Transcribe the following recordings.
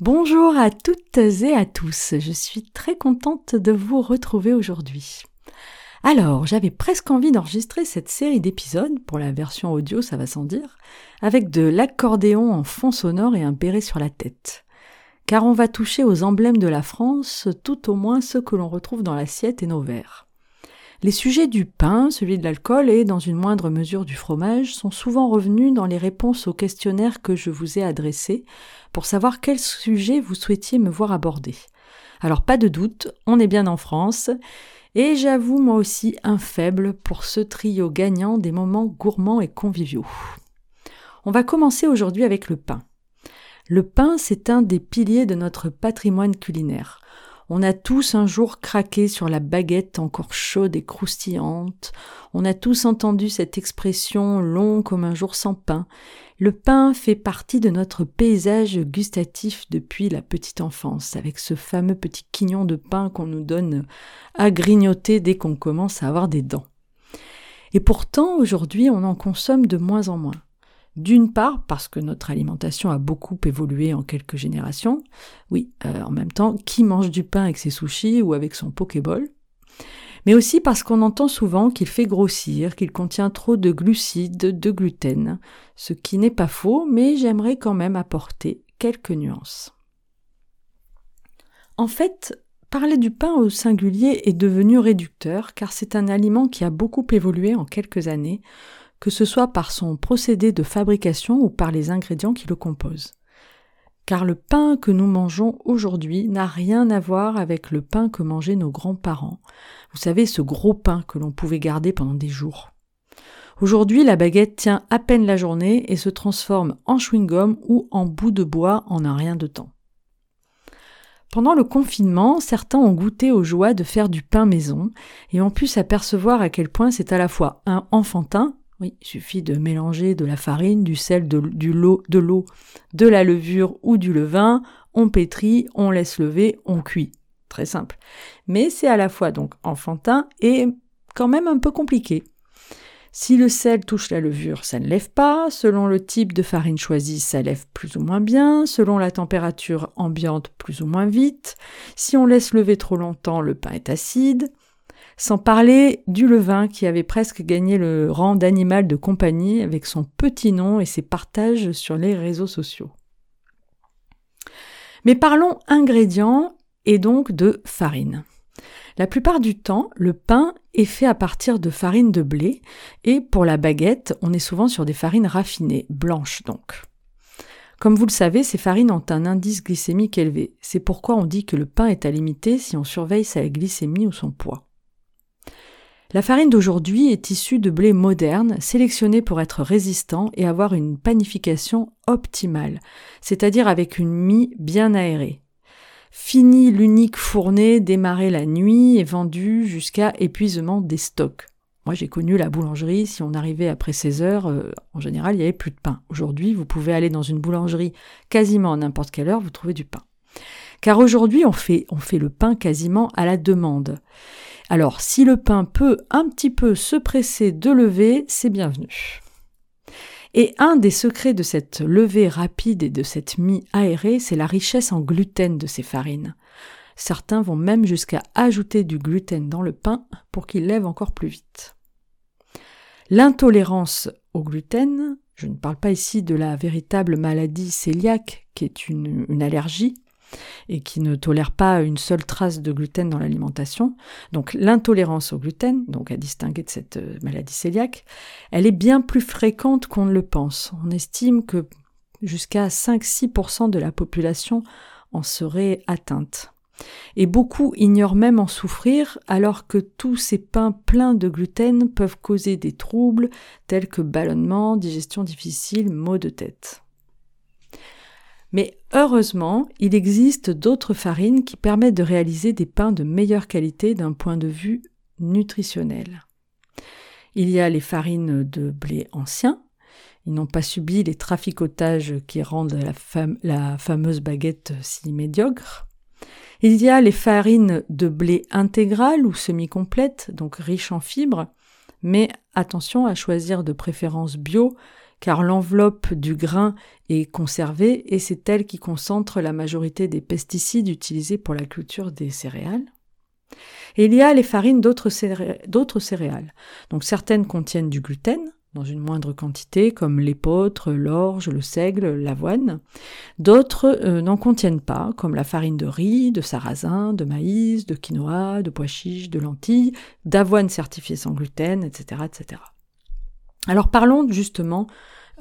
Bonjour à toutes et à tous, je suis très contente de vous retrouver aujourd'hui. Alors, j'avais presque envie d'enregistrer cette série d'épisodes, pour la version audio ça va sans dire, avec de l'accordéon en fond sonore et un béret sur la tête. Car on va toucher aux emblèmes de la France, tout au moins ceux que l'on retrouve dans l'assiette et nos verres. Les sujets du pain, celui de l'alcool et, dans une moindre mesure, du fromage sont souvent revenus dans les réponses aux questionnaires que je vous ai adressés pour savoir quel sujet vous souhaitiez me voir aborder. Alors pas de doute, on est bien en France, et j'avoue moi aussi un faible pour ce trio gagnant des moments gourmands et conviviaux. On va commencer aujourd'hui avec le pain. Le pain, c'est un des piliers de notre patrimoine culinaire. On a tous un jour craqué sur la baguette encore chaude et croustillante. On a tous entendu cette expression long comme un jour sans pain. Le pain fait partie de notre paysage gustatif depuis la petite enfance, avec ce fameux petit quignon de pain qu'on nous donne à grignoter dès qu'on commence à avoir des dents. Et pourtant, aujourd'hui, on en consomme de moins en moins. D'une part, parce que notre alimentation a beaucoup évolué en quelques générations. Oui, euh, en même temps, qui mange du pain avec ses sushis ou avec son pokéball mais aussi parce qu'on entend souvent qu'il fait grossir, qu'il contient trop de glucides, de gluten, ce qui n'est pas faux, mais j'aimerais quand même apporter quelques nuances. En fait, parler du pain au singulier est devenu réducteur car c'est un aliment qui a beaucoup évolué en quelques années, que ce soit par son procédé de fabrication ou par les ingrédients qui le composent. Car le pain que nous mangeons aujourd'hui n'a rien à voir avec le pain que mangeaient nos grands-parents. Vous savez, ce gros pain que l'on pouvait garder pendant des jours. Aujourd'hui, la baguette tient à peine la journée et se transforme en chewing-gum ou en bout de bois en un rien de temps. Pendant le confinement, certains ont goûté aux joies de faire du pain maison et ont pu s'apercevoir à quel point c'est à la fois un enfantin oui, il suffit de mélanger de la farine, du sel, de, du lot, de l'eau, de la levure ou du levain, on pétrit, on laisse lever, on cuit. Très simple. Mais c'est à la fois donc enfantin et quand même un peu compliqué. Si le sel touche la levure, ça ne lève pas. Selon le type de farine choisie, ça lève plus ou moins bien. Selon la température ambiante, plus ou moins vite. Si on laisse lever trop longtemps, le pain est acide. Sans parler du levain qui avait presque gagné le rang d'animal de compagnie avec son petit nom et ses partages sur les réseaux sociaux. Mais parlons ingrédients et donc de farine. La plupart du temps, le pain est fait à partir de farine de blé et pour la baguette, on est souvent sur des farines raffinées, blanches donc. Comme vous le savez, ces farines ont un indice glycémique élevé. C'est pourquoi on dit que le pain est à limiter si on surveille sa glycémie ou son poids. La farine d'aujourd'hui est issue de blé moderne, sélectionné pour être résistant et avoir une panification optimale, c'est-à-dire avec une mie bien aérée. Fini l'unique fournée démarrée la nuit et vendue jusqu'à épuisement des stocks. Moi, j'ai connu la boulangerie, si on arrivait après 16 heures, euh, en général, il n'y avait plus de pain. Aujourd'hui, vous pouvez aller dans une boulangerie quasiment à n'importe quelle heure, vous trouvez du pain. Car aujourd'hui, on fait, on fait le pain quasiment à la demande. Alors, si le pain peut un petit peu se presser de lever, c'est bienvenu. Et un des secrets de cette levée rapide et de cette mie aérée, c'est la richesse en gluten de ces farines. Certains vont même jusqu'à ajouter du gluten dans le pain pour qu'il lève encore plus vite. L'intolérance au gluten, je ne parle pas ici de la véritable maladie cœliaque qui est une, une allergie, et qui ne tolèrent pas une seule trace de gluten dans l'alimentation. Donc l'intolérance au gluten, donc à distinguer de cette euh, maladie cœliaque, elle est bien plus fréquente qu'on ne le pense. On estime que jusqu'à 5-6% de la population en serait atteinte. Et beaucoup ignorent même en souffrir alors que tous ces pains pleins de gluten peuvent causer des troubles tels que ballonnement, digestion difficile, maux de tête. Mais heureusement, il existe d'autres farines qui permettent de réaliser des pains de meilleure qualité d'un point de vue nutritionnel. Il y a les farines de blé ancien. Ils n'ont pas subi les traficotages qui rendent la, fameuse baguette si médiocre. Il y a les farines de blé intégral ou semi-complètes, donc riches en fibres, mais attention à choisir de préférence bio car l'enveloppe du grain est conservée et c'est elle qui concentre la majorité des pesticides utilisés pour la culture des céréales. Et il y a les farines d'autres céréales. Donc certaines contiennent du gluten, dans une moindre quantité, comme l'épeautre, l'orge, le seigle, l'avoine. D'autres euh, n'en contiennent pas, comme la farine de riz, de sarrasin, de maïs, de quinoa, de pois chiches, de lentilles, d'avoine certifiée sans gluten, etc., etc. Alors parlons justement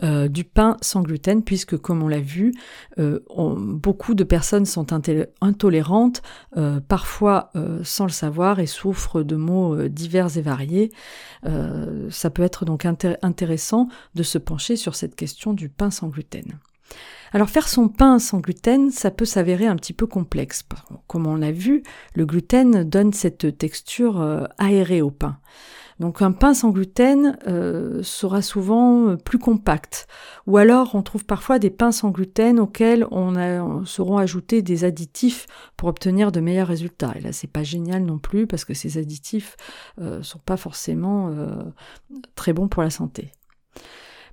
euh, du pain sans gluten, puisque comme on l'a vu, euh, beaucoup de personnes sont intolérantes, euh, parfois sans le savoir, et souffrent de maux divers et variés. ça peut être donc intéressant de se pencher sur cette question du pain sans gluten. Alors faire son pain sans gluten, ça peut s'avérer un petit peu complexe. Comme on l'a vu, le gluten donne cette texture aérée au pain. Donc un pain sans gluten euh, sera souvent euh, plus compact. Ou alors on trouve parfois des pains sans gluten auxquels on, a, seront ajoutés des additifs pour obtenir de meilleurs résultats. Et là c'est pas génial non plus parce que ces additifs euh, sont pas forcément euh, très bons pour la santé.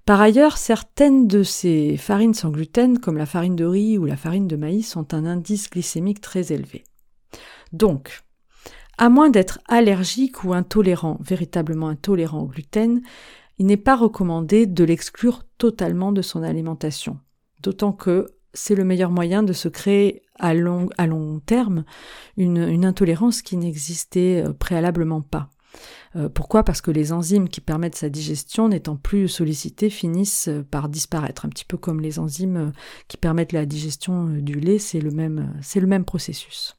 Par ailleurs, certaines de ces farines sans gluten, comme la farine de riz ou la farine de maïs, ont un indice glycémique très élevé. Donc, à moins d'être allergique ou intolérant, véritablement intolérant au gluten, il n'est pas recommandé de l'exclure totalement de son alimentation. D'autant que c'est le meilleur moyen de se créer à long, à long terme une, intolérance qui n'existait euh, préalablement pas. Euh, pourquoi? Parce que les enzymes qui permettent sa digestion, n'étant plus sollicitées, finissent euh, par disparaître. Un petit peu comme les enzymes qui permettent la digestion du lait, c'est le même, c'est le même processus.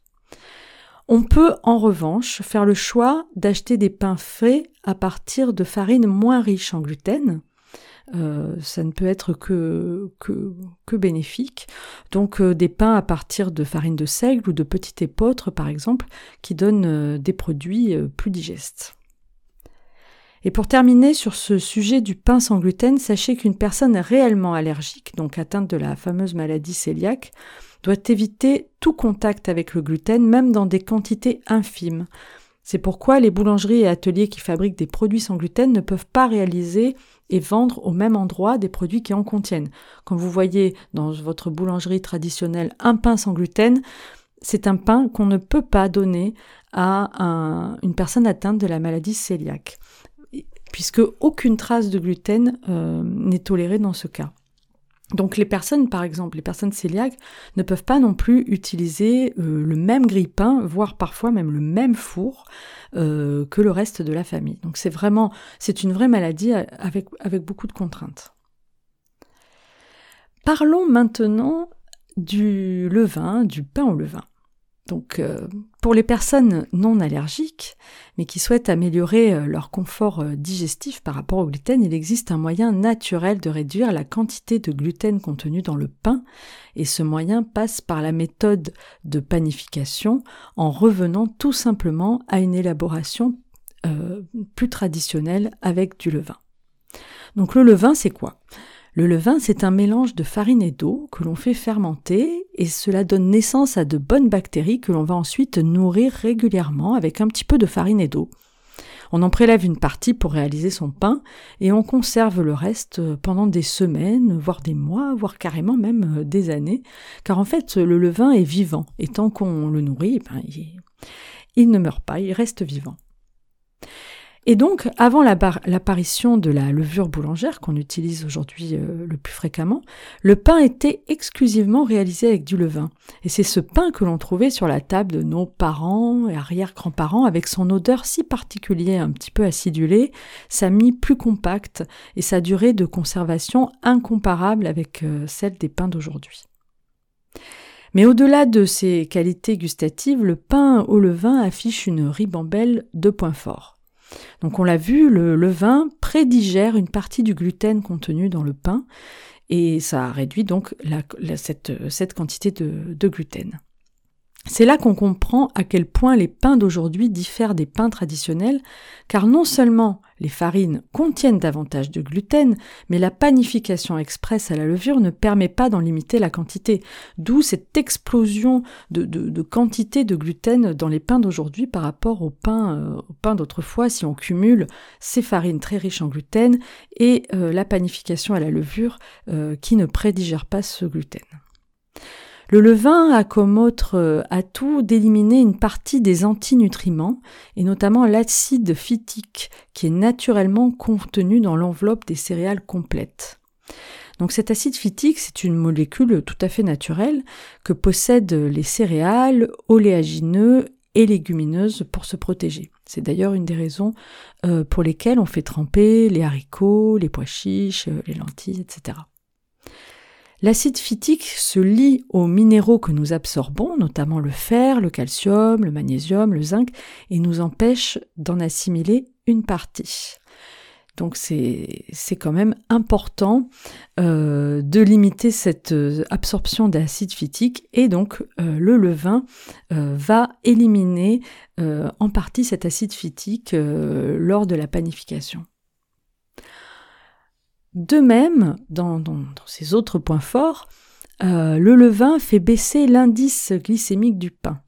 On peut en revanche faire le choix d'acheter des pains frais à partir de farines moins riches en gluten. Euh, ça ne peut être que, que, bénéfique. Donc euh, des pains à partir de farine de seigle ou de petite épeautre par exemple, qui donnent euh, des produits plus digestes. Et pour terminer sur ce sujet du pain sans gluten, sachez qu'une personne réellement allergique, donc atteinte de la fameuse maladie cœliaque, doit éviter tout contact avec le gluten, même dans des quantités infimes. C'est pourquoi les boulangeries et ateliers qui fabriquent des produits sans gluten ne peuvent pas réaliser et vendre au même endroit des produits qui en contiennent. Quand vous voyez dans votre boulangerie traditionnelle un pain sans gluten, c'est un pain qu'on ne peut pas donner à une personne atteinte de la maladie cœliaque, puisque aucune trace de gluten euh, n'est tolérée dans ce cas. Donc les personnes, par exemple, les personnes cœliaques ne peuvent pas non plus utiliser euh, le même grille-pain, voire parfois même le même four euh, que le reste de la famille. Donc c'est vraiment, c'est une vraie maladie avec, avec beaucoup de contraintes. Parlons maintenant du levain, du pain au levain. Donc euh, pour les personnes non allergiques, mais qui souhaitent améliorer euh, leur confort euh, digestif par rapport au gluten, il existe un moyen naturel de réduire la quantité de gluten contenue dans le pain, et ce moyen passe par la méthode de panification en revenant tout simplement à une élaboration plus traditionnelle avec du levain. Donc le levain, c'est quoi? Le levain, c'est un mélange de farine et d'eau que l'on fait fermenter et cela donne naissance à de bonnes bactéries que l'on va ensuite nourrir régulièrement avec un petit peu de farine et d'eau. On en prélève une partie pour réaliser son pain et on conserve le reste pendant des semaines, voire des mois, voire carrément même des années, car en fait le levain est vivant et tant qu'on le nourrit, eh ben, il ne meurt pas, il reste vivant. Et donc, avant l'apparition de la levure boulangère qu'on utilise aujourd'hui euh, le plus fréquemment, le pain était exclusivement réalisé avec du levain. Et c'est ce pain que l'on trouvait sur la table de nos parents et arrière-grands-parents avec son odeur si particulière, un petit peu acidulée, sa mie plus compacte et sa durée de conservation incomparable avec euh, celle des pains d'aujourd'hui. Mais au-delà de ses qualités gustatives, le pain au levain affiche une ribambelle de points forts. Donc on l'a vu, le levain prédigère une partie du gluten contenu dans le pain et ça réduit donc cette, quantité de, gluten. C'est là qu'on comprend à quel point les pains d'aujourd'hui diffèrent des pains traditionnels, car non seulement les farines contiennent davantage de gluten, mais la panification express à la levure ne permet pas d'en limiter la quantité, d'où cette explosion de, quantité de gluten dans les pains d'aujourd'hui par rapport aux pains, euh, d'autrefois, si on cumule ces farines très riches en gluten et euh, la panification à la levure euh, qui ne prédigère pas ce gluten. Le levain a comme autre euh, atout d'éliminer une partie des antinutriments, et notamment l'acide phytique, qui est naturellement contenu dans l'enveloppe des céréales complètes. Donc cet acide phytique, c'est une molécule tout à fait naturelle que possèdent les céréales, oléagineux et légumineuses pour se protéger. C'est d'ailleurs une des raisons euh, pour lesquelles on fait tremper les haricots, les pois chiches, les lentilles, etc. L'acide phytique se lie aux minéraux que nous absorbons, notamment le fer, le calcium, le magnésium, le zinc, et nous empêche d'en assimiler une partie. Donc c'est quand même important euh, de limiter cette euh, absorption d'acide phytique et donc euh, le levain va éliminer en partie cet acide phytique lors de la panification. De même, dans, ces autres points forts, euh, le levain fait baisser l'indice glycémique du pain.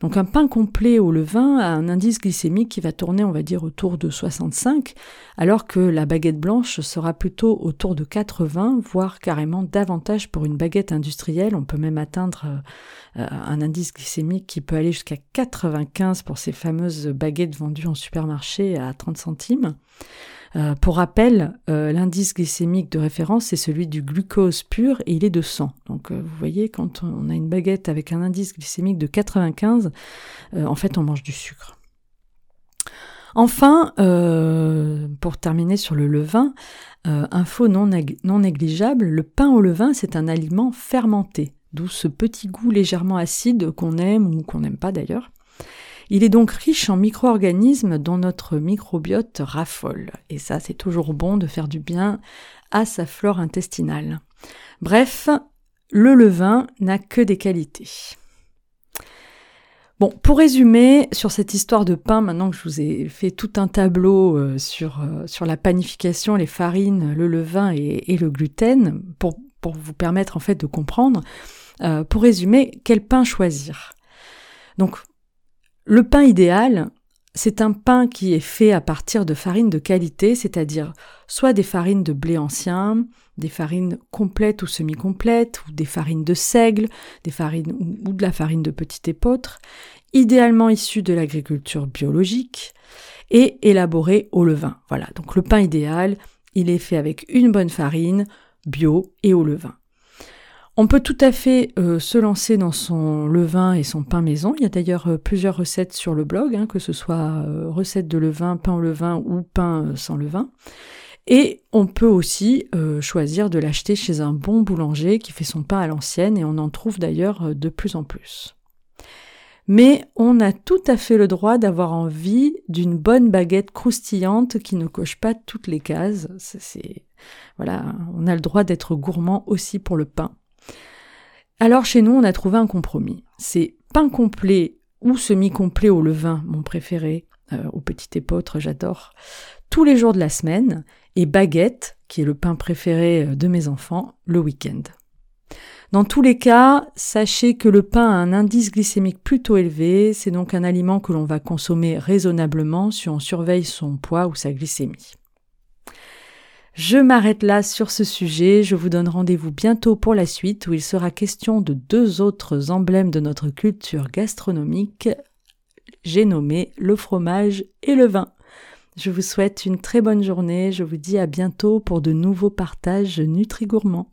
Donc un pain complet au levain a un indice glycémique qui va tourner, on va dire, autour de 65, alors que la baguette blanche sera plutôt autour de 80, voire carrément davantage pour une baguette industrielle. On peut même atteindre euh, un indice glycémique qui peut aller jusqu'à 95 pour ces fameuses baguettes vendues en supermarché à 30 centimes. Euh, pour rappel, euh, l'indice glycémique de référence, c'est celui du glucose pur et il est de 100. Donc euh, vous voyez, quand on a une baguette avec un indice glycémique de 95, en fait on mange du sucre. Enfin, pour terminer sur le levain, info non, non négligeable, le pain au levain, c'est un aliment fermenté, d'où ce petit goût légèrement acide qu'on aime ou qu'on n'aime pas d'ailleurs. Il est donc riche en micro-organismes dont notre microbiote raffole. Et ça, c'est toujours bon de faire du bien à sa flore intestinale. Bref, le levain n'a que des qualités. Bon, pour résumer sur cette histoire de pain, maintenant que je vous ai fait tout un tableau euh, sur, euh, sur la panification, les farines, le levain et, le gluten, pour, pour, vous permettre en fait de comprendre, euh, pour résumer, quel pain choisir? Donc, le pain idéal, c'est un pain qui est fait à partir de farines de qualité, c'est-à-dire soit des farines de blé ancien, des farines complètes ou semi-complètes, ou des farines de seigle, des farines ou, de la farine de petit épeautre, idéalement issues de l'agriculture biologique et élaborées au levain. Voilà, donc le pain idéal, il est fait avec une bonne farine, bio et au levain. On peut tout à fait euh, se lancer dans son levain et son pain maison. Il y a d'ailleurs euh, plusieurs recettes sur le blog, hein, que ce soit euh, recette de levain, pain au levain ou pain sans levain. Et on peut aussi choisir de l'acheter chez un bon boulanger qui fait son pain à l'ancienne et on en trouve d'ailleurs de plus en plus. Mais on a tout à fait le droit d'avoir envie d'une bonne baguette croustillante qui ne coche pas toutes les cases. Voilà, on a le droit d'être gourmand aussi pour le pain. Alors chez nous, on a trouvé un compromis. C'est pain complet ou semi-complet au levain, mon préféré, euh, au petit épeautre, j'adore, tous les jours de la semaine, et baguette, qui est le pain préféré euh, de mes enfants, le week-end. Dans tous les cas, sachez que le pain a un indice glycémique plutôt élevé, c'est donc un aliment que l'on va consommer raisonnablement si on surveille son poids ou sa glycémie. Je m'arrête là sur ce sujet, je vous donne rendez-vous bientôt pour la suite où il sera question de deux autres emblèmes de notre culture gastronomique, j'ai nommé le fromage et le vin. Je vous souhaite une très bonne journée, je vous dis à bientôt pour de nouveaux partages nutri-gourmands.